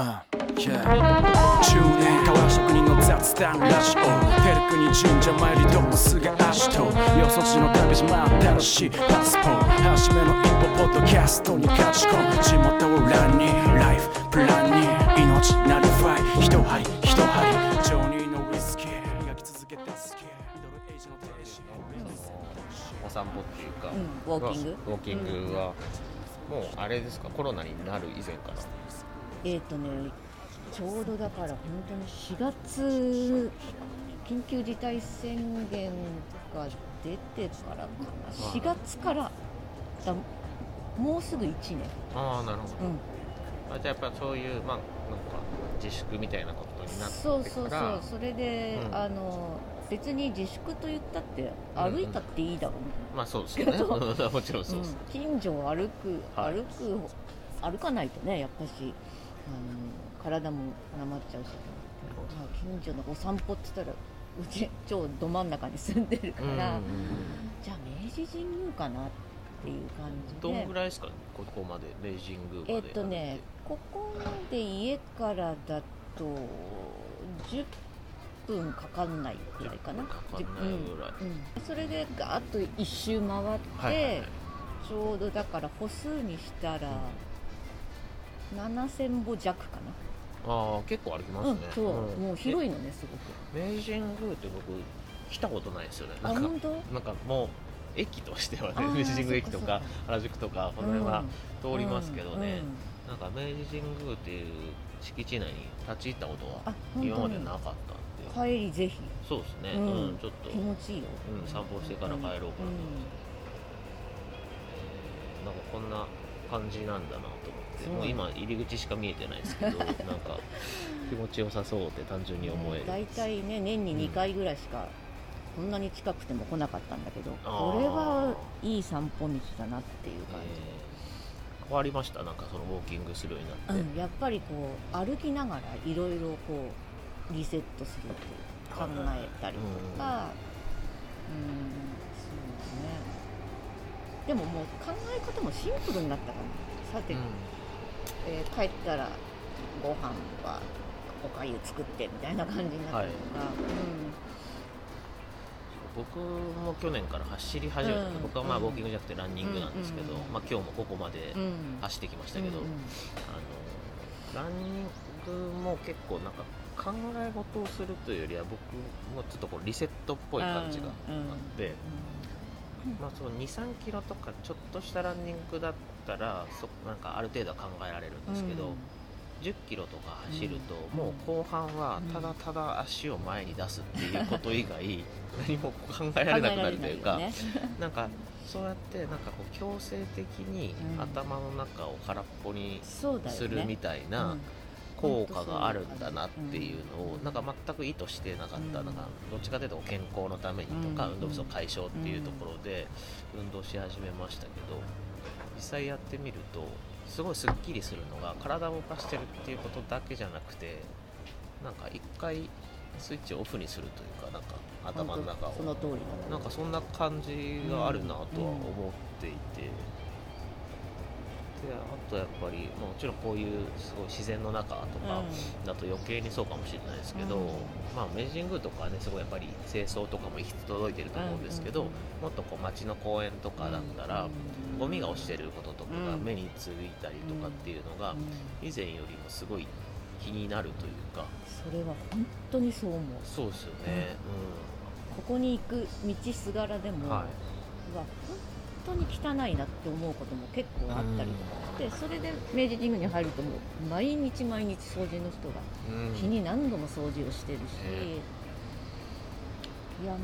Uh, yeah. 10年変わら職人の雑談ラジオペルクに神社参りドックスが足とよそ地の旅島新しいパスポート初めの一歩ポッドキャストに勝ち込む地元を欄にライフプランに命なりファイ一針一針ジョニーのウイスキー磨き続けてスケミドルエイジの停止お散歩っていうか、うんウォーキング。ウォーキングは、もうあれですか？コロナになる以前からえっ、とねちょうどだから本当に4月緊急事態宣言が出てからかな。4月からだもうすぐ1年。ああなるほど、うん。あじゃあやっぱそういうまあなんか自粛みたいなことになってそうそうそう。それで、うん。あの別に自粛と言ったってうんうん。歩いたっていいだろう、まあそうですよね。もちろんそうです、うん。近所を歩く、はい。歩く歩かないとねやっぱしあの体もなまっちゃうし、まあ、近所のお散歩って言ったらうち超ど真ん中に住んでるから、うんうんうん。じゃあ明治神宮かなっていう感じどんでぐらいですかここまで明治神宮までえっとねここまで家からだと10分かかんないぐらいかな。かかんないぐらい。うんうん。それでガーッと一周回って、はいはいはい。ちょうどだから歩数にしたら7000歩弱かああ結構歩きまな、すね、うん、そう、ん。もう広いのねすごく。え明治神宮って僕来たことないですよね。なんかあ本当？なんかもう駅としてはね明治神宮駅とか原宿とかこの辺は通りますけどね、なんか明治神宮っていう敷地内に立ち入ったことは今までなかったんで帰りぜひ。そうですね、ううんんちょっと、気持ちいいよ、うん、散歩してから帰ろうかなと思って、なんかこんな感じなんだなと思って。もう。今入り口しか見えてないですけど なんか気持ちよさそうって単純に思える、大体ね年に2回ぐらいしか、こんなに近くても来なかったんだけどこれはいい散歩道だなっていう感じ、えー。変わりました？なんかそのウォーキングするようになって、うん、やっぱりこう歩きながらいろいろこうリセットするという考えたりとか。うんそうですねでももう考え方もシンプルになったかなさて、うん。えー帰ったらご飯はおかゆ作ってみたいな感じになったりとか、僕も去年から走り始めた、うん。僕はまあうん。ウォーキングじゃなくてランニングなんですけど、うんまあ、今日もここまでうん。うん走ってきましたけど、うんうん。あのランニングも結構なんか考え事をするというよりは僕もちょっとこうリセットっぽい感じがあって、まあ、その2 3キロとかちょっとしたランニングだったらそなんかある程度は考えられるんですけど、10キロとか走ると、うん。もう後半はただただ足を前に出すっていうこと以外何も考えられなくなるというか、ね。なんかそうやってなんかこう強制的にうん。頭の中を空っぽにするみたいな効果があるん。だなっていうのをうん。なん。か全く意図してなかったうん。なん。かどっちかというと健康のためにとかうん。運動不足解消っていうところで運動し始めましたけど実際やってみるとすごいすっきりするのが体を動かしてるっていうことだけじゃなくてなん。か一回スイッチをオフにするというかなん。か頭の中をその通りだなん。かそん。な感じがあるなとは思っていて、であとやっぱりもちろんこういうすごい自然の中とかだと余計にそうかもしれないですけど、うん。まあ明治神宮とかはねすごいやっぱり清掃とかも行き届いてると思うんですけど、うん。うんもっとこう街の公園とかだったら、うん。ゴミが落ちてることとかがうん目についたりとかっていうのがうん。以前よりもすごい気になるというか。それは本当にそう思う。そうですよね、ここに行く道すがらでも、うん、はうわ本当に汚いなって思うことも結構あったりとかして、それで明治神宮に入るともう毎日毎日掃除の人がい、うん。日に何度も掃除をしてるし、えいやもう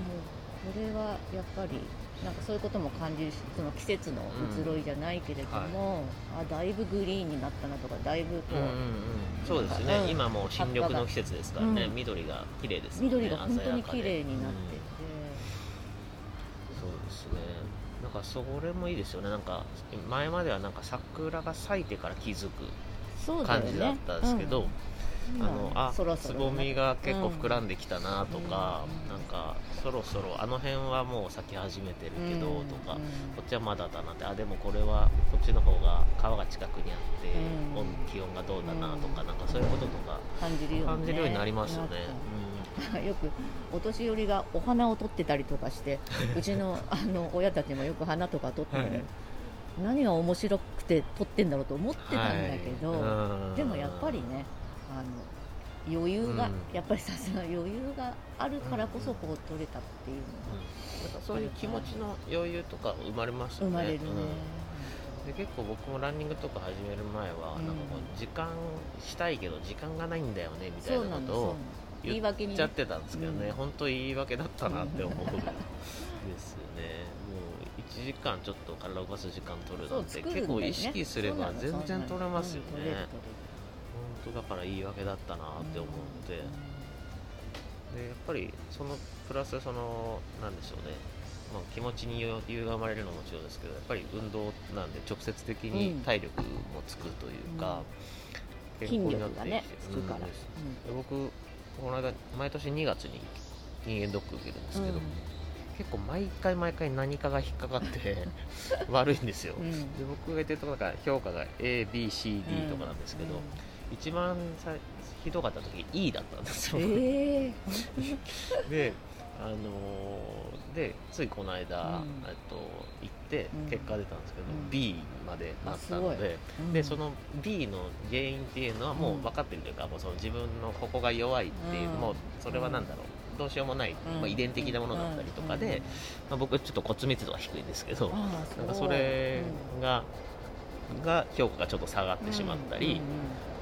これはやっぱりなんかそういうことも感じるしその季節の移ろいじゃないけれども、あだいぶグリーンになったなとかだいぶこう、うんうん。うん、そうですね、うん。今もう新緑の季節ですからね、うん。緑が綺麗ですよね。緑が本当に綺麗になってて、うんそうですねなんかそれもいいですよね。なんか前まではなんか桜が咲いてから気づく感じだったんですけど、うん。あのあそろそろつぼみが結構膨らんできたなとか、うん。なんかそろそろあの辺はもう咲き始めてるけどとか、うんこっちはまだだなってあでもこれはこっちの方が川が近くにあって、気温がどうだなとか、なんかそういうこととか感じるようになりますよね。よくお年寄りがお花を取ってたりとかしてうちのあの親たちもよく花とか取って、はい。何が面白くて撮ってんだろうと思ってたんだけど、はい。うんでもやっぱりねあの余裕が、うん。やっぱりさすが余裕があるからこそこう撮れたっていうなん。かそういう気持ちの余裕とか生まれますよね。のが生まれるね、うん。で結構僕もランニングとか始める前は、うんなんかこう時間したいけど時間がないんだよねみたいなことを言い言訳にねっちゃってたんですけどね、うん。本当言い訳だったなって思うんですよね。もう1時間ちょっと体を動かす時間取るそなてうん作るんだよね。結構意識すれば全然取れますよね。本当だから言い訳だったなって思って、取れるでやっぱりそのプラスそのなんでしょうね、まあ、気持ちに余裕が生まれるのももちろんですけどやっぱり運動なんで直接的に体力もつくというか、筋力がねつくから、うん。僕この間毎年2月に人間ドック受けるんですけど、うん。結構毎回毎回何かが引っかかって 悪いんですよ、うん。で僕が言ってるところだから評価が ABCD とかなんですけど、うん一番さひどかった時 E だったんですよ、ええ であのーでついこの間、うん。えっと行ってうん。結果出たんですけど、うん。B までなったので、うん。でその B の原因っていうのはもう分かってるというか、もうその自分のここが弱いっていう、うん。もうそれは何だろうどうしようもない、うん。まあ、遺伝的なものだったりとかで、うん。まあ、僕ちょっと骨密度が低いんですけど、なんかそれが、が評価がちょっと下がってしまったり、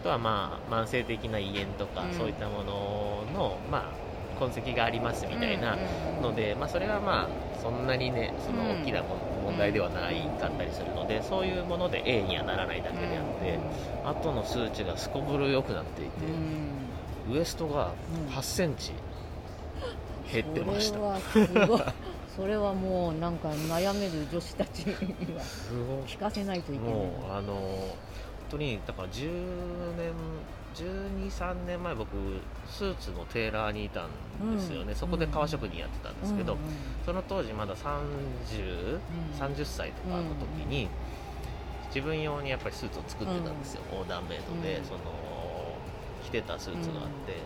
あとはまあ慢性的な胃炎とか、うん。そういったものの、まあ、痕跡がありますみたいなので、まあ、それはまあそんなにねそのうん大きなも問題ではないかったりするので、そういうもので A にはならないだけであって、後の数値がすこぶる良くなっていて、ウエストが8センチ減ってました。それはすごい。それはもうなんか悩める女子たちには聞かせないといけない。もうあの本当にだから10年12、3年前僕スーツのテーラーにいたんですよね、うん。そこで革職人やってたんですけど、うんうんその当時まだ30、30歳とかの時に、自分用にやっぱりスーツを作ってたんですよ、オーダーメイドで、うん。その着てたスーツがあって、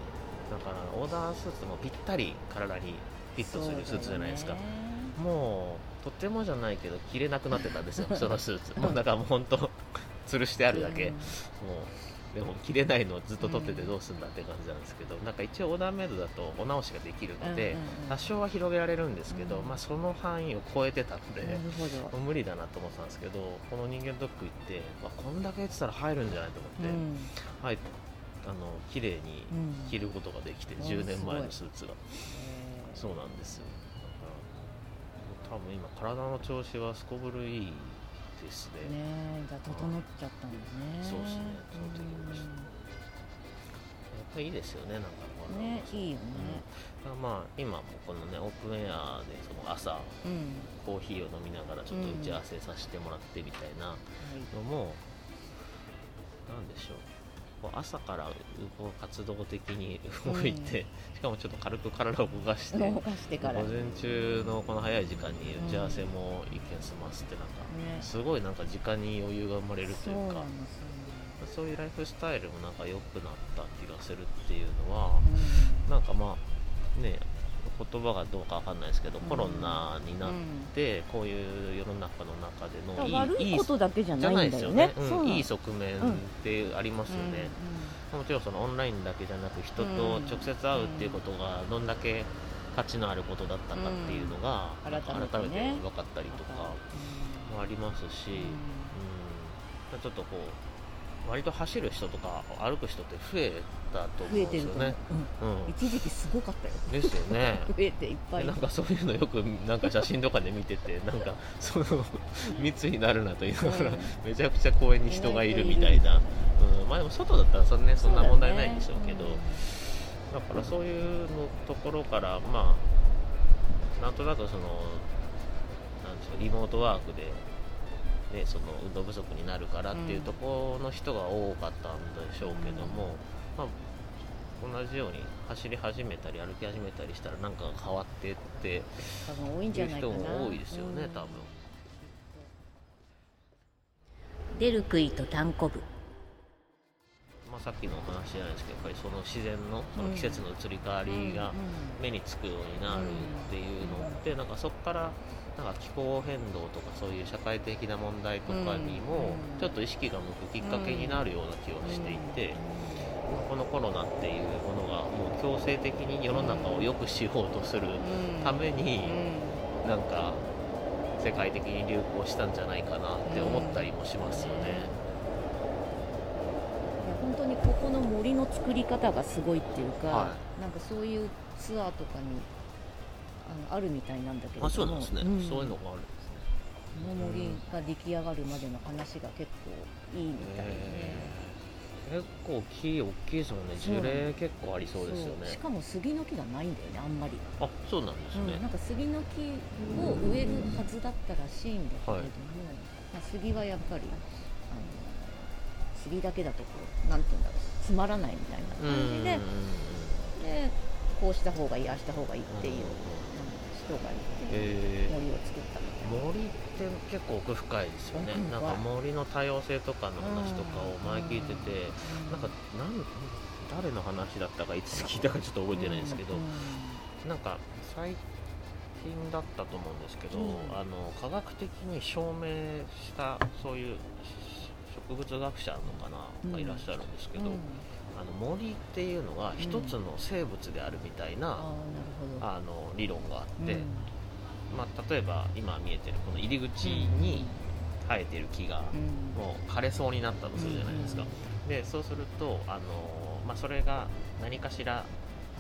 だからオーダースーツもぴったり体にフィットするスーツじゃないですか、もうとてもじゃないけど着れなくなってたんですよ そのスーツ。もうだからもう本当吊るしてあるだけ、うん。もうでも着れないのをずっと取っててどうすんだって感じなんですけど、なんか一応オーダーメイドだとお直しができるので、うんうんうん。多少は広げられるんですけど、うんまあ、その範囲を超えてたので、う無理だなと思ってたんですけどこの人間ドック行って、まあ、こんだけやってたら入るんじゃないと思って、うん。はいあの綺麗にうん。着ることができて、うん10年前のスーツが。そうなんですよ。だから多分今体の調子はすこぶるいいですね。ねえじゃあ整っちゃったんだね。そうですね。整ってきました。やっぱりいいですよねなんかこのうんねいいよね。うん。まあ今もこのねオープンエアでその朝うん。コーヒーを飲みながらちょっと打ち合わせさせてもらってみたいなのも、なんでしょうこう朝からこう活動的に動いて、しかもちょっと軽く体を動かして動かしてから。午前中のこの早い時間に打ち合わせも一見済ませてなんか、ね。すごいなんか時間に余裕が生まれるとそいううかそういうライフスタイルもなんか良くなった気がするっていうのは、よねなんかまあね言葉がどうかわかんないですけど、うん。コロナになっうん。てこういう世の中の中でのいい悪いことだけじゃなないんだよね。うんそうなの。いい側面ってありますよね、もちろんそのオンラインだけじゃなく人と直接会うっていうことがどんだけ価値のあることだったかっていうのがうん。改めて分かったりとかもありますし、うん。ちょっとこう割と走る人とか歩く人って増えたと思ううんですよね。う。ん。うん。一時期すごかったよ。ですよね。増えていっぱい。なんかそういうのよくなんか写真とかで見てて なんかその密になるなと言いながら、うんめちゃくちゃ公園に人がいるみたいな、うん、まあでも外だったらそ,、ね、そんな問題ないんでしょうけど。だからそういうのところからまあなんとなくそのなんでしょうリモートワークで、ね、その運動不足になるからっていうところの人が多かったんでしょうけども、まあ、同じように走り始めたり歩き始めたりしたらなんかが変わってって多分多いんじゃないかな。いう人も多いですよねうん。多分。出る杭と単行部まあ、さっきのお話じゃないですけどやっぱりその自然のその季節の移り変わりが目につくようになるっていうのってなんかそこからなんか気候変動とかそういう社会的な問題とかにもうん。ちょっと意識が向くきっかけになるような気はしていてこのコロナっていうものがもう強制的に世の中を良くしようとするためになんか世界的に流行したんじゃないかなって思ったりもしますよね。本当にここの森の作り方がすごいっていうか、はなんかそういうツアーとかにあるみたいなんだけれども。あそうなんですね、ん。そういうのがあるんですね。この森が出来上がるまでの話が結構いいみたいで。ね、結構木大きいですもんね。樹齢結構ありそうですよね。しかも杉の木がないんだよねあんまり、あそうなんですね。うん、なんか杉の木を植えるはずだったらしいんだけれども、はい。まあ、杉はやっぱりあの杉だけだとこうなんて言うんだろうつまらないみたいなうん感じででこうした方がいいああした方がいいっていう、て、え森を作ったみたいな。森って結構奥深いですよね。なんか森の多様性とかの話とかを前聞いててなんかなん誰の話だったかいつ聞いたかちょっと覚えてないんですけどなんか最近だったと思うんですけどうん。あの科学的に証明したそういう植物学者のかながいらっしゃるんですけど、あの森っていうのが一つの生物であるみたいな、あの理論があって、うん。まあ、例えば今見えてるこの入り口に生えてる木がうん。もう枯れそうになったとするじゃないですか、でそうするとあの、まあ、それが何かしら、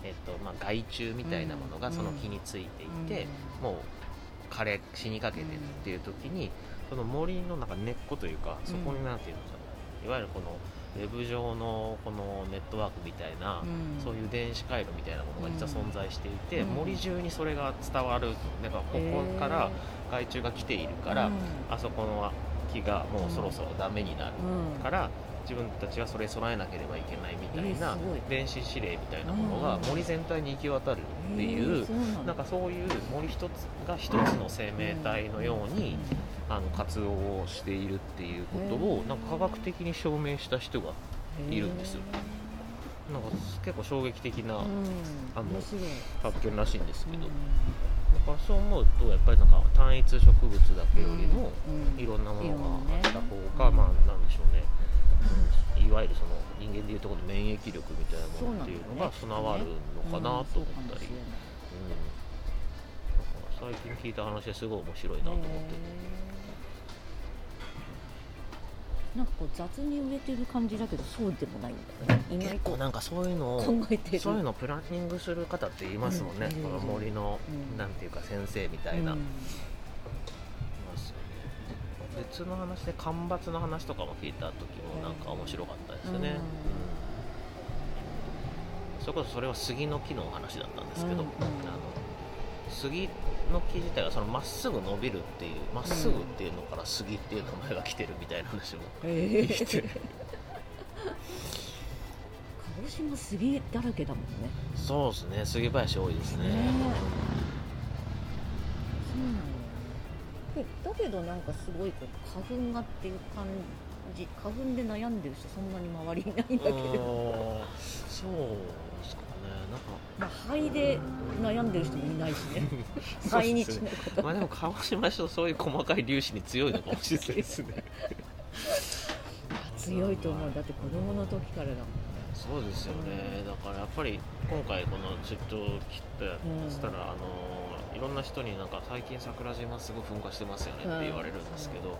えっとまあ、害虫みたいなものがその木についていて、もう枯れ死にかけてるっていう時にその森のなんか根っこというかそこになんていうのかな、いわゆるこのウェブ上のこのネットワークみたいな、うん。そういう電子回路みたいなものが実は存在していて、うん。森中にそれが伝わるなんかここから害虫が来ているから、うん。あそこの木がもうそろそろダメになるうん。から、自分たちはそれ備えなければいけないみたいな電子指令みたいなものがうん。森全体に行き渡るっていう、なんかそういう森一つが一つの生命体のように、あの活動をしているっていうことをなんか科学的に証明した人がいるんですよ。なんか結構衝撃的なうん。あの発見らしいんですけど、うん。だからそう思うとやっぱりなんか単一植物だけよりもうん。いろんなものがあった方が、うんまあなんでしょうね、うんいわゆるその人間でいうところの免疫力みたいなものっていうのが備わるのかなと思ったり、うんだから最近聞いた話ですごい面白いなと思って。て。なんかこう雑に植えてる感じだけどそうでもないんだよね。意結外と構なんかそういうのを考えてる。そういうのをプランニングする方って言いますもんね、うんこの森の、うんなんていうか先生みたいな、ね別の話で干ばつの話とかも聞いた時もなんか面白かったですね、うん。うん。それこそそれは杉の木のお話だったんですけど、うんうん。あの杉の木自体がそのまっすぐ伸びるっていうまっすぐっていうのから杉っていう名前が来てるみたいな話も聞いて。鹿児島杉だらけだもんね。そうですね。杉林多いですね、ねそけどなんかすごいこう花粉がっていう感じ花粉で悩んでる人そんなに周りいないんだけど、そうですかね。なんかまあ、肺で悩んでる人もいないしね。毎日のこと。まあでも鹿児島市とそういう細かい粒子に強いのかもしれないですね。強いと思う。だって子供の時からだもん。そうですよね。だからやっぱり今回この出張切ってしたら、あのいろんな人になんか最近桜島すごい噴火してますよねって言われるんですけど、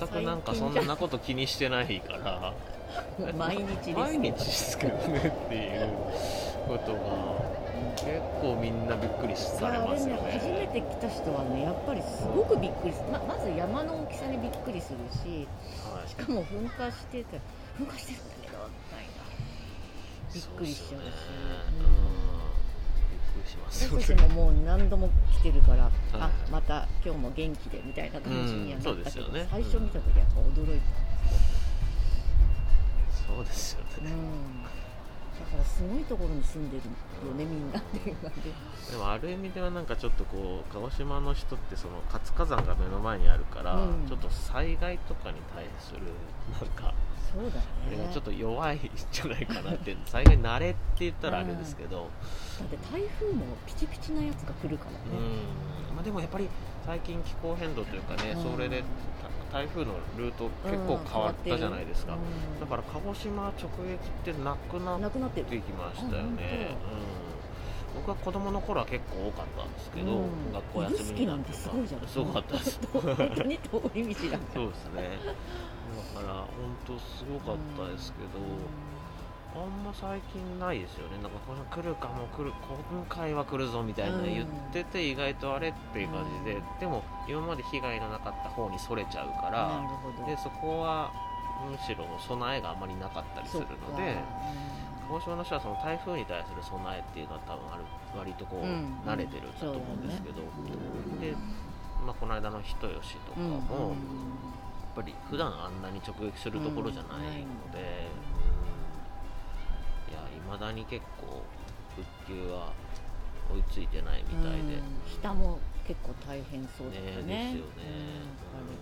全くなんかそんなこと気にしてないから。毎日です毎日ですけどねっていうことが結構みんなびっくりされますよね。初めね。て来た人はねやっぱりすごくびっくりする。ままず山の大きさにびっくりするしはい。しかも噴火してて噴火してるんだけどみたいな。びっくりしちゃうしします。よね私たちももう何度も来てるから、あまた今日も元気でみたいな感じにはなうんそうったけど、ね。最初見た時はやっぱ驚いた、そうですよ。うん、ね、だからすすごいところに住んでるよね、みんなっていう感じ。でもある意味ではなんかちょっとこう鹿児島の人ってその活火山が目の前にあるから、うん。ちょっと災害とかに対するなんかそうだね。あれがちょっと弱いんじゃないかなって災害慣れって言ったらあれですけど、だって台風もピチピチなやつが来るからうね、ん。まあ、でもやっぱり最近気候変動というかね、うん。それでた台風のルート結構変わったじゃないですか、うん。だから鹿児島直撃ってなくなっなくなってきましたよあね、うん、僕は子供の頃は結構多かったんですけど、うん。学校休みになってすごいじゃんすごかったです本当に通り道だったそうですね。だから本当すごかったですけど、あんま最近ないですよね。なんかこの来るかも来る今回は来るぞみたいなうん言ってて意外とあれっていう感じで、でも今まで被害のなかった方にそれちゃうかならでそこはむしろ備えがあまりなかったりするので鹿児島の人はその台風に対する備えっていうのは多分ある割とこう、うん。慣れてるんだと思うんですけど、で、まあ、この間の人吉とかうん。も、やっぱり普段あんなに直撃するところじゃないので、まだに結構復旧は追いついてないみたいで、下も結構大変そうだよね。ですよね、うん、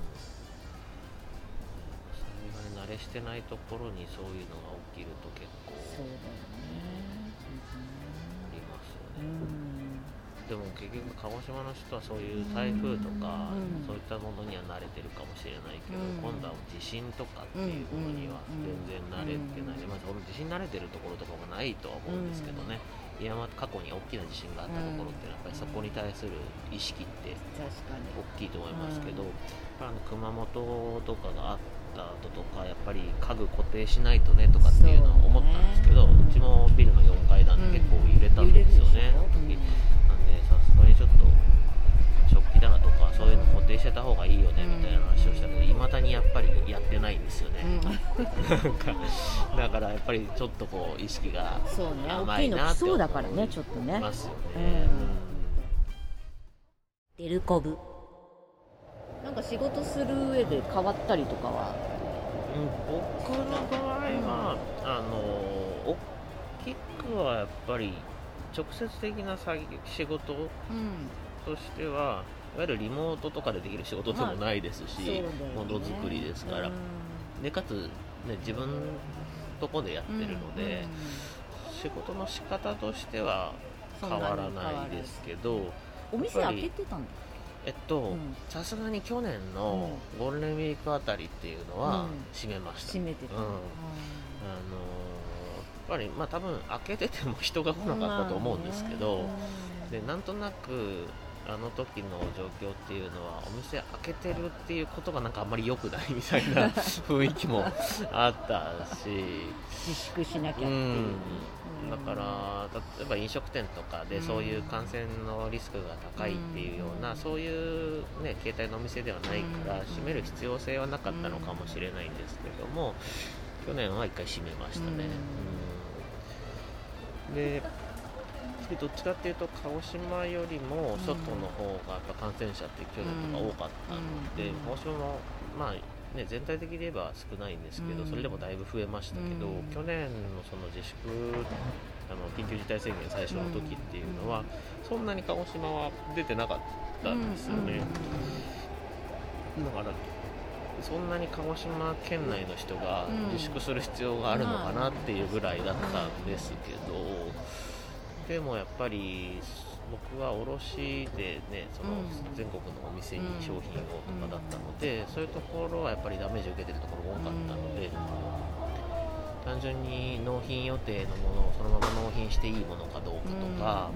災害慣れしてないところにそういうのが起きると結構そうだよね。ありますよね、うんでも結局鹿児島の人はそういう台風とか、うん。そういったものには慣れてるかもしれないけど、うん。今度は地震とかっていうものには全然慣れてない、まあ、その地震慣れてるところとかもないとは思うんですけどね、いやまあ過去に大きな地震があったところってやっぱりそこに対する意識って大きいと思いますけど、あの熊本とかがあった後とかやっぱり家具固定しないとねとかっていうのは思ったんですけどう,、ちもビルの4階なんで結構揺れたんですよね、揺れちょっと食器棚とかそういうの固定してた方がいいよねみたいな話をしたけどいまだにやっぱりやってないんですよね、うん。なんかだからやっぱりちょっとこう意識がそうね甘大きいなって思そうだからねちょっとね。いますよね、デルコブ。なんか仕事する上で変わったりとかは？うん僕の場合は、あの大きくはやっぱり直接的な作業仕事うん。としてはいわゆるリモートとかでできる仕事でもないですし、ものづくりですから、うん。でかつ、ね、自分とこでやってるので、仕事の仕方としては変わらないですけどお店開けてたんだ。えっとうん。さすがに去年のゴールデンウィークあたりっていうのはうん。閉めました、閉めてた。うん。あのぱりまあ多分開けてても人が来なかったと思うんですけど、でなんとなくあの時の状況っていうのはお店開けてるっていうことがなんかあんまり良くないみたいな 雰囲気もあったし、自粛しなきゃってういう、ん、だから例えば飲食店とかでそういう感染のリスクが高いっていうような、うん。そういう、ね、携帯のお店ではないからうん。閉める必要性はなかったのかもしれないんですけども去年は1回閉めましたね。うんででどっちかっていうと鹿児島よりも外の方がやっぱ感染者って去年とか多かったので、うん。鹿児島もまあね、全体的に言えば少ないんですけど、うん。それでもだいぶ増えましたけど、うん。去年のその自粛あの緊急事態宣言最初の時っていうのは、そんなに鹿児島は出てなかったんですよね、だからそんなに鹿児島県内の人がうん。自粛する必要があるのかなっていうぐらいだったんですけど、でもやっぱり僕は卸でねそのうん。全国のお店に商品をとかだったので、そういうところはやっぱりダメージを受けてるところが多かったので、単純に納品予定のものをそのまま納品していいものかどうかとか、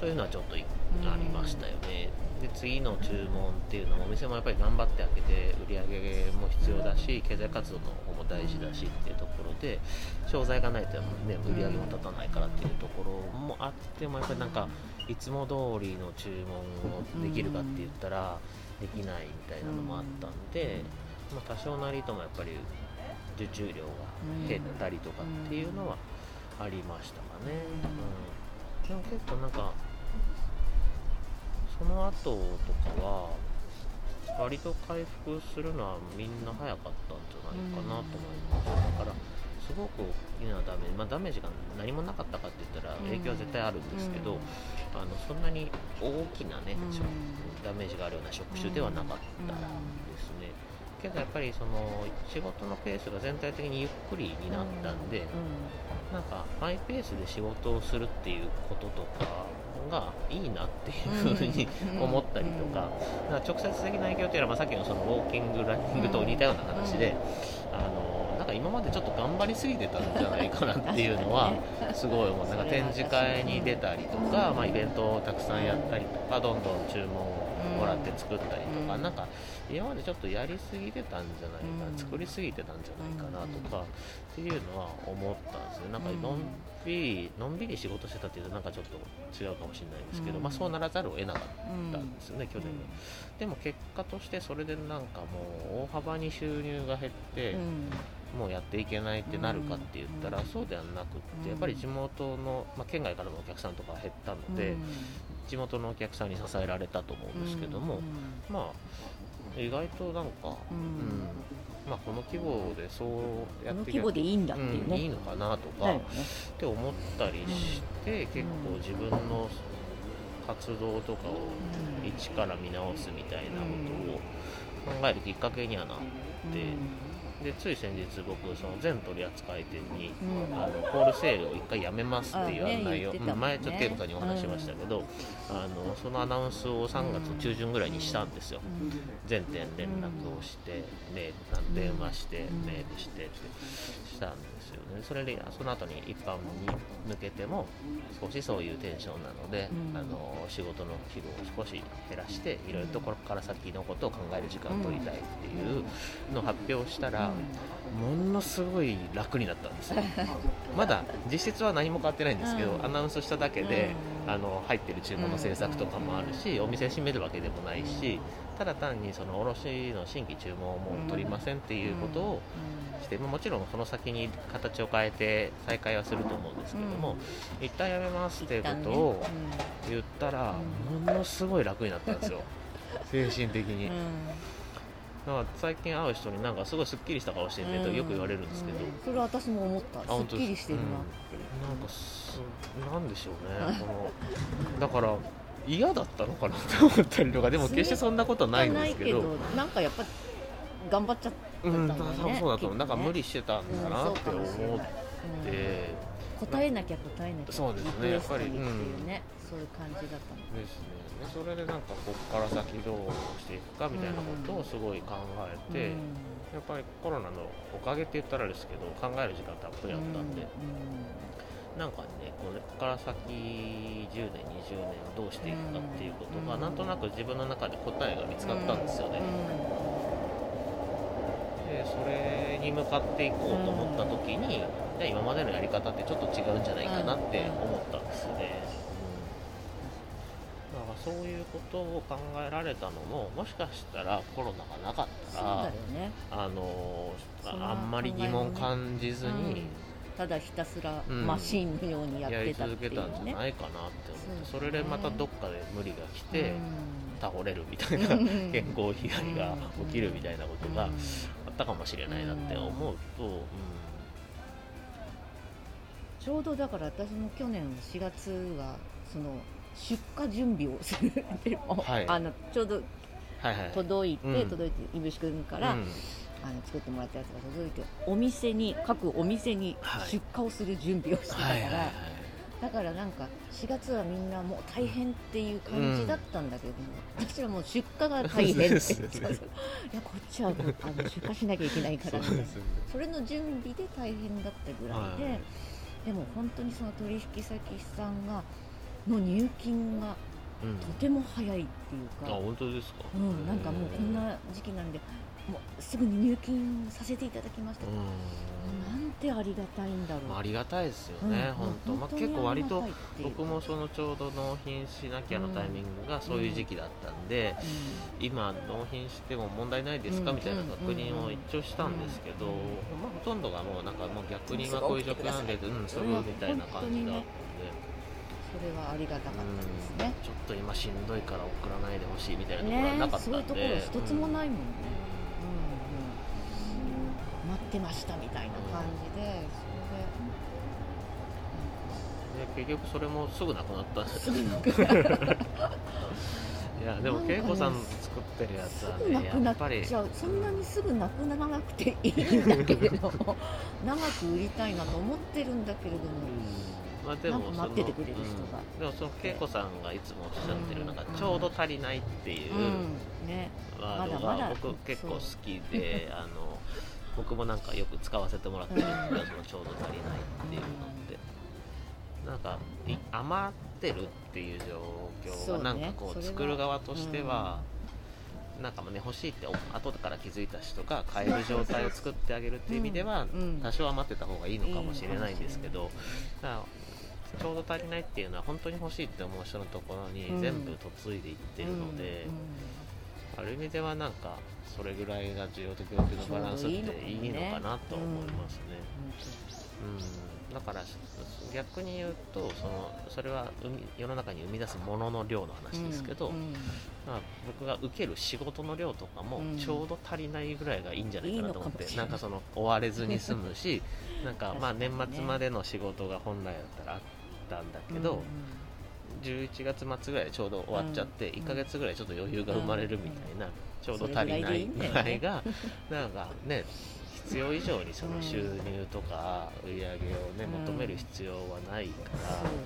そういうのはちょっといありましたよね。で次の注文っていうのもお店もやっぱり頑張って開けて売り上げも必要だし経済活動の方も大事だしっていうところで商材がないと、ね、売り上げも立たないからっていうところもあってもやっぱりなんかいつも通りの注文をできるかって言ったらできないみたいなのもあったんで、まあ、多少なりともやっぱり受注量が減ったりとかっていうのはありましたかね。うん、でも結構なんかその後とかは割と回復するのはみんな早かったんじゃないかなと思います、だからすごく大きなダメ。ージ、まあ、ダメージが何もなかったかって言ったら影響は絶対あるんですけど、あのそんなに大きなね、ダメージがあるような職種ではなかったですね。けどやっぱりその仕事のペースが全体的にゆっくりになったんで、なんかマイペースで仕事をするっていうこととかがいいなっていうふうに思ったりとか、だから直接的な影響っていうのは、まあ、さっきのそのウォーキングランニングと似たような話で、あのなんか今までちょっと頑張りすぎてたんじゃないかなっていうのは すごい思う。なんか展示会に出たりとか、まあ、イベントをたくさんやったりとかどんどん注文をもらって作ったりとか、うん。なんか今までちょっとやりすぎてたんじゃないかな、うん。作りすぎてたんじゃないかなとか、っていうのは思ったんですねなんかうん。のんびりのんびり仕事してたっていうとなんかちょっと違うかもしれないんですけど、うん。まあ、そうならざるを得なかったうんんですよね、去年は。でも結果としてそれでなんかもう大幅に収入が減って、うん。もうやっていけないってなるかって言ったら、うん。そうではなくって、うんやっぱり地元の、まあ、県外からのお客さんとか減ったので、うん地元のお客さんに支えられたと思うんですけども、うんまあ意外となんか、うん。うん。まあ、この規模でそうやこのって規模でいいんだっていういいのかなとか、ね。って思ったりして、結構自分の活動とかをうん一から見直すみたいなことを考えるきっかけにはなって、でつい先日僕その全取扱店に、うん。あのホールセールを一回やめますっていう案内を、ねうん前ちょっとテープさんにお話ししましたけど、あのそのアナウンスを3月中旬ぐらいにしたんですよ、うん。全店連絡をして、メール電話して、うん。メールしてってしたんですよね。それでその後に一般に向けても少しそういうテンションなので、うん。あの仕事の規模を少し減らしていろいろとこれから先のことを考える時間を取りたいっていうのを発表したら、ものすごい楽になったんですよ。まだ実質は何も変わってないんですけど、うん。アナウンスしただけで、うん。あの入ってる注文の制作とかもあるし、お店閉めるわけでもないし、ただ単にその卸の新規注文をもう取りませんっていうことをして、まあもちろんその先に形を変えて再開はすると思うんですけども、一旦やめますっていうことを言ったら、ものすごい楽になったんですよ。精神的に、だから最近会う人になんかすごいすっきりした顔してるねとよく言われるんですけど、それは私も思った。すっきりしてるなって。なんかすなんでしょうね。このだから嫌だったのかなって思ったりとか。でも決してそんなことないんですけど。なんかやっぱ頑張っちゃってたうんん、だよね。多分そうだと思う、なんか無理理してたんだなって思って、答えなきゃ答えなきゃ。そうですね。やっぱりうね。そういう感じだったの。ですねでそれでなんかここから先どうしていくかみたいなことをすごい考えて、やっぱりコロナのおかげって言ったらですけど考える時間たっぷりあったんで、なんかねこれから先10年20年どうしていくかっていうことが、うん。なんとなく自分の中で答えが見つかったんですよね、でそれに向かっていこうと思った時に、じゃあ今までのやり方ってちょっと違うんじゃないかなって思ったんですよね、そういうことを考えられたのももしかしたらコロナがなかったらそうだよね。あのああんまり疑問感じずにただひたすらうん。マシンのようにやっやりてたっていう続けたんじゃねないかなって思ってそれでまたどっかで無理が来てうん。倒れるみたいなうん。健康被害が起きるみたいなことがうん。あったかもしれないなって思うと、うん。ちょうどだから私も去年4月はその出荷準備をする。はい。あのちょうどはいはい。届いて、うん。届いていぶし君から、うん。あの作ってもらったやつが届いてお店に各お店にはい。出荷をする準備をしてたから、だからなんか4月はみんなもう大変っていう感じだったんだけども、私はもう出荷が大変っていやこっちはあの出荷しなきゃいけないからそねそれの準備で大変だったぐらいで、はい。でも本当にその取引先さんがの入金がうん。とても早いっていうあか、本当ですか？うん、なんかもうこんな時期なんでもうすぐに入金させていただきました、うん。なんてありがたいんだろう、まあありがたいですようんね、本当、まあ、に結構割と僕もそのちょうど納品しなきゃのタイミングがそういう時期だったんで、今納品しても問題ないですか、うん。みたいな確認を一応したんですけど、うん。まあ、ほとんどがもうなんかもう逆にはこういう状況なんで、うん、すぐみたいな感じだったそれはありがたかったですうん。ね、ちょっと今しんどいから送らないでほしいみたいなところはねなかったんで、そういうところ一つもないもんね、うんうんうん。待っててましたみたいな感じでで。結局それもすぐなくなったんです いやでも恵子さん作ってるやつはねやっぱり。そんなにすぐなくならなくていいんだけれども長く売りたいなと思ってるんだけれどもまあでもなんか待っててくれる人が。うん。でもその恵子さんがいつもおっしゃってるのがちょうど足りないっていう。ワードが僕結構好きで あの僕もなんかよく使わせてもらってるんですけどそのちょうど足りないっていうのって。なんかい余ってるっていう状況がなんかこう作る側としてはなんかもね欲しいって後から気づいた人が買える状態を作ってあげるっていう意味では多少余ってた方がいいのかもしれないんですけどちょうど足りないっていうのは本当に欲しいって思う人のところに全部嫁いでいってるので、ある意味ではなんかそれぐらいが需要と供給のバランスっていいのかな。と思いますね。うん、だから逆に言うとそのそれは世の中に生み出すものの量の話ですけど、うんまあ、僕が受ける仕事の量とかもうん。ちょうど足りないぐらいがいいんじゃないかなと思って、いいのかもしれなんかその追われずに済むしなんかまあ年末までの仕事が本来だったらあったんだけど、11月末ぐらいでちょうど終わっちゃって、うん1ヶ月ぐらいちょっと余裕が生まれるみたいな、ちょうど足りないぐらいが なんかね必要以上にその収入とか売り上げをねうん。求める必要はないから、そう。うん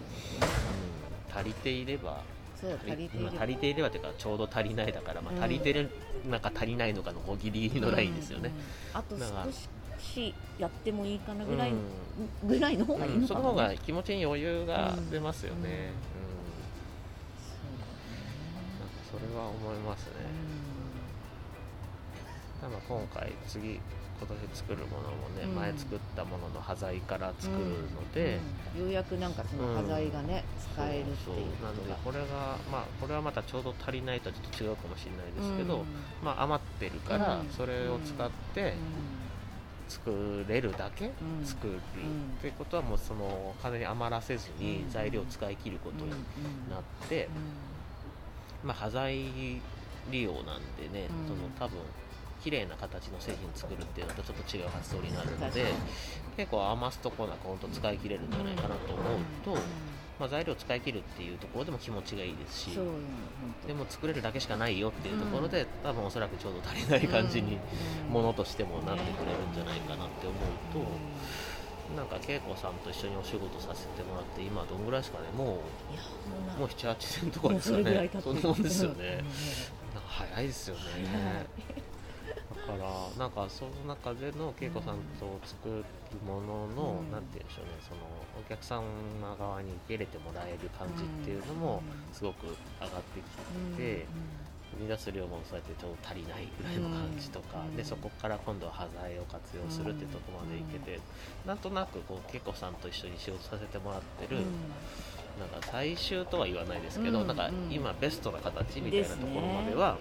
足りていれば足り足りていればというかちょうど足りないだから、まあ、足りてる、なんか足りないのかのこうギリギリのラインですよね。うん。あと少しやってもいいかなうんぐらい、ぐらいの方がいいうん。その方が気持ちに余裕が出ますよね。うん。うん。なんかそれは思いますね。ただ今回次今年作るものもね、うん。前作ったものの端材から作るので、うん。ようやくなんかその端材がね、使えるっていうそう。なのでこれがまあこれはまたちょうど足りないとはちょっと違うかもしれないですけど、まあ余ってるからうん。それを使って作れるだけうん。作るんっていうことはもうその完全に余らせずにうん。材料を使い切ることになって、まあ端材利用なんでね、うん。その多分綺麗な形の製品作るっていうのとちょっと違う発想になるので結構余すとこなく本当使い切れるんじゃないかなと思うと、まあ、材料使い切るっていうところでも気持ちがいいですしでも作れるだけしかないよっていうところで、多分おそらくちょうど足りない感じにうん。ものとしてもなってくれるんじゃないかなって思うと、なんか恵子さんと一緒にお仕事させてもらって今どんぐらいですかねもうもう78年とかですよね。そんなもんですよね、うん。なんか早いですよね。だからなんかその中での恵子さんと作るものの、うん。なんて言うんでしょうねそのお客様側に受け入れてもらえる感じっていうのもうん。すごく上がってきうん。て、生み出す量もそうやってちょっと足りないぐらいの感じとか、うん。でそこから今度は端材を活用するってとこまでいけて、なんとなくこう恵子さんと一緒に仕事させてもらってる、なんか最終とは言わないですけど、うんなんかうん今ベストな形みたいなところまでは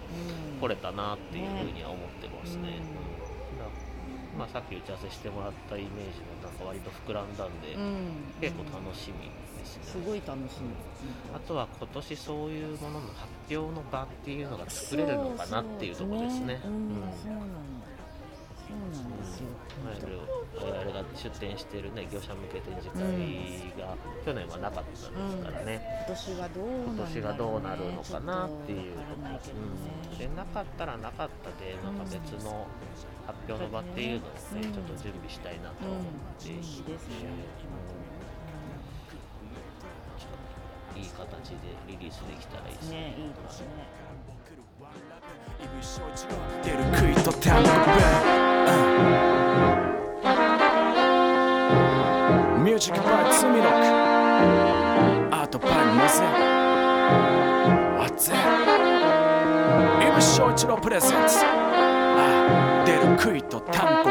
来れたなっていうふうには思ってますね。ねうんだまあ、さっき打ち合わせしてもらったイメージもなんか割と膨らんだんで、うん結構楽しみですね。すごい楽しみあとは今年そういうものの発表の場っていうのが作れるのかなっていうところですね。そううんそうなのそうなんですよ。まあいろいろ我々が出展している、ね、業者向け展示会が去年はなかったですからね、今年はどうなんだろうね今年がどうなるのかなっていうとわからないけどうん、でねなかったらなかったでなんか別の発表の場っていうのをね、うん。ちょっと準備したいなと思っていて、うん。いいですねうん。いい形でリリースできたらいいですね。ねいいですねミュージックバイツミロックアートバイモゼあぜイブショーチのプレゼンツ出る杭とタンポ